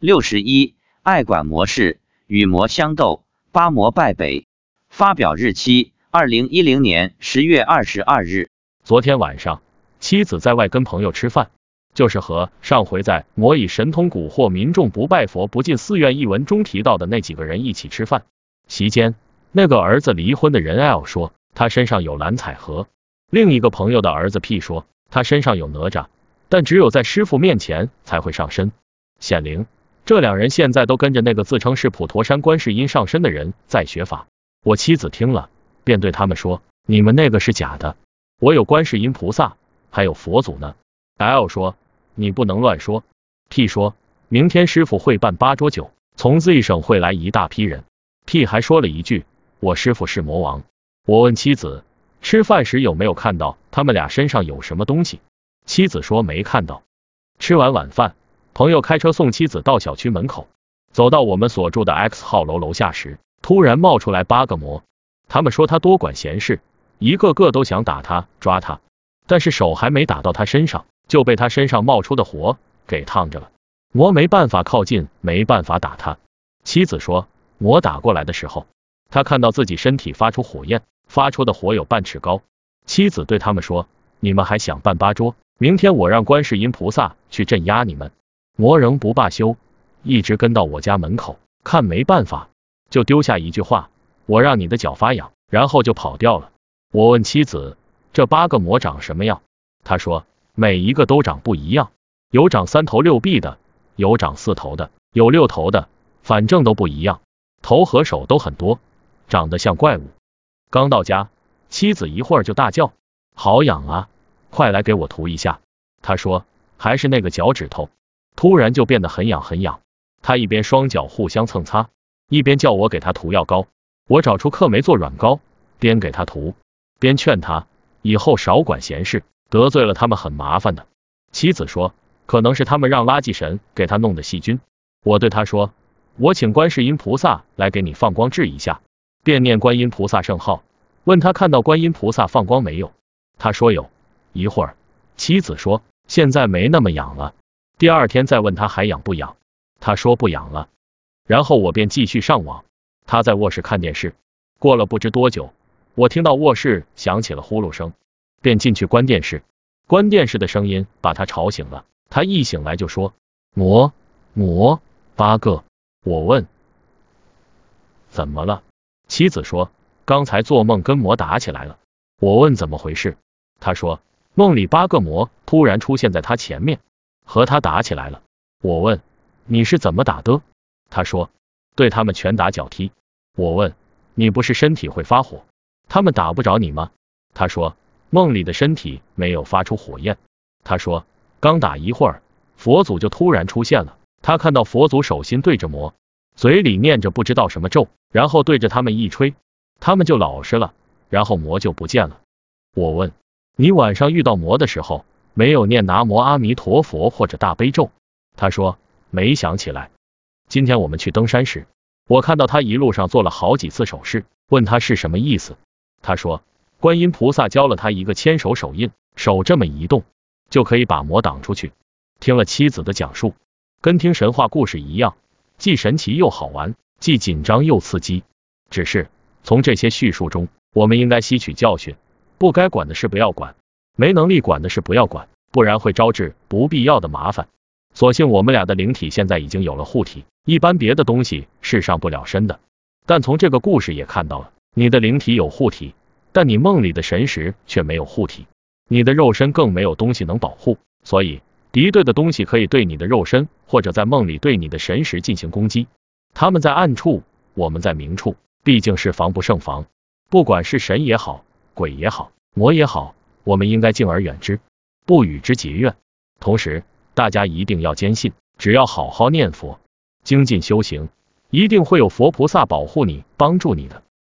六十一，爱管模式与魔相斗，八魔败北。发表日期：二零一零年十月二十二日。昨天晚上，妻子在外跟朋友吃饭，就是和上回在魔以神通蛊惑民众不拜佛不进寺院一文中提到的那几个人一起吃饭。席间，那个儿子离婚的人 L 说他身上有蓝彩盒，另一个朋友的儿子 P 说他身上有哪吒，但只有在师傅面前才会上身显灵。这两人现在都跟着那个自称是普陀山观世音上身的人在学法。我妻子听了，便对他们说：“你们那个是假的，我有观世音菩萨，还有佛祖呢。”L 说：“你不能乱说。”P 说：“明天师傅会办八桌酒，从 Z 省会来一大批人。”P 还说了一句：“我师傅是魔王。”我问妻子：“吃饭时有没有看到他们俩身上有什么东西？”妻子说：“没看到。”吃完晚饭。朋友开车送妻子到小区门口，走到我们所住的 X 号楼楼下时，突然冒出来八个魔。他们说他多管闲事，一个个都想打他、抓他，但是手还没打到他身上，就被他身上冒出的火给烫着了。魔没办法靠近，没办法打他。妻子说，魔打过来的时候，他看到自己身体发出火焰，发出的火有半尺高。妻子对他们说，你们还想办八桌？明天我让观世音菩萨去镇压你们。魔仍不罢休，一直跟到我家门口，看没办法，就丢下一句话：“我让你的脚发痒。”然后就跑掉了。我问妻子：“这八个魔长什么样？”他说：“每一个都长不一样，有长三头六臂的，有长四头的，有六头的，反正都不一样。头和手都很多，长得像怪物。”刚到家，妻子一会儿就大叫：“好痒啊，快来给我涂一下。”他说：“还是那个脚趾头。”突然就变得很痒很痒，他一边双脚互相蹭擦，一边叫我给他涂药膏。我找出克霉做软膏，边给他涂，边劝他以后少管闲事，得罪了他们很麻烦的。妻子说，可能是他们让垃圾神给他弄的细菌。我对他说，我请观世音菩萨来给你放光治一下，便念观音菩萨圣号，问他看到观音菩萨放光没有。他说有。一会儿，妻子说，现在没那么痒了。第二天再问他还痒不痒，他说不痒了。然后我便继续上网，他在卧室看电视。过了不知多久，我听到卧室响起了呼噜声，便进去关电视。关电视的声音把他吵醒了，他一醒来就说魔魔八个。我问怎么了，妻子说刚才做梦跟魔打起来了。我问怎么回事，他说梦里八个魔突然出现在他前面。和他打起来了。我问你是怎么打的？他说对他们拳打脚踢。我问你不是身体会发火，他们打不着你吗？他说梦里的身体没有发出火焰。他说刚打一会儿，佛祖就突然出现了。他看到佛祖手心对着魔，嘴里念着不知道什么咒，然后对着他们一吹，他们就老实了，然后魔就不见了。我问你晚上遇到魔的时候？没有念南无阿弥陀佛或者大悲咒，他说没想起来。今天我们去登山时，我看到他一路上做了好几次手势，问他是什么意思。他说观音菩萨教了他一个牵手手印，手这么移动就可以把魔挡出去。听了妻子的讲述，跟听神话故事一样，既神奇又好玩，既紧张又刺激。只是从这些叙述中，我们应该吸取教训，不该管的事不要管。没能力管的事不要管，不然会招致不必要的麻烦。所幸我们俩的灵体现在已经有了护体，一般别的东西是上不了身的。但从这个故事也看到了，你的灵体有护体，但你梦里的神识却没有护体，你的肉身更没有东西能保护。所以敌对的东西可以对你的肉身或者在梦里对你的神识进行攻击。他们在暗处，我们在明处，毕竟是防不胜防。不管是神也好，鬼也好，魔也好。我们应该敬而远之，不与之结怨。同时，大家一定要坚信，只要好好念佛、精进修行，一定会有佛菩萨保护你、帮助你的。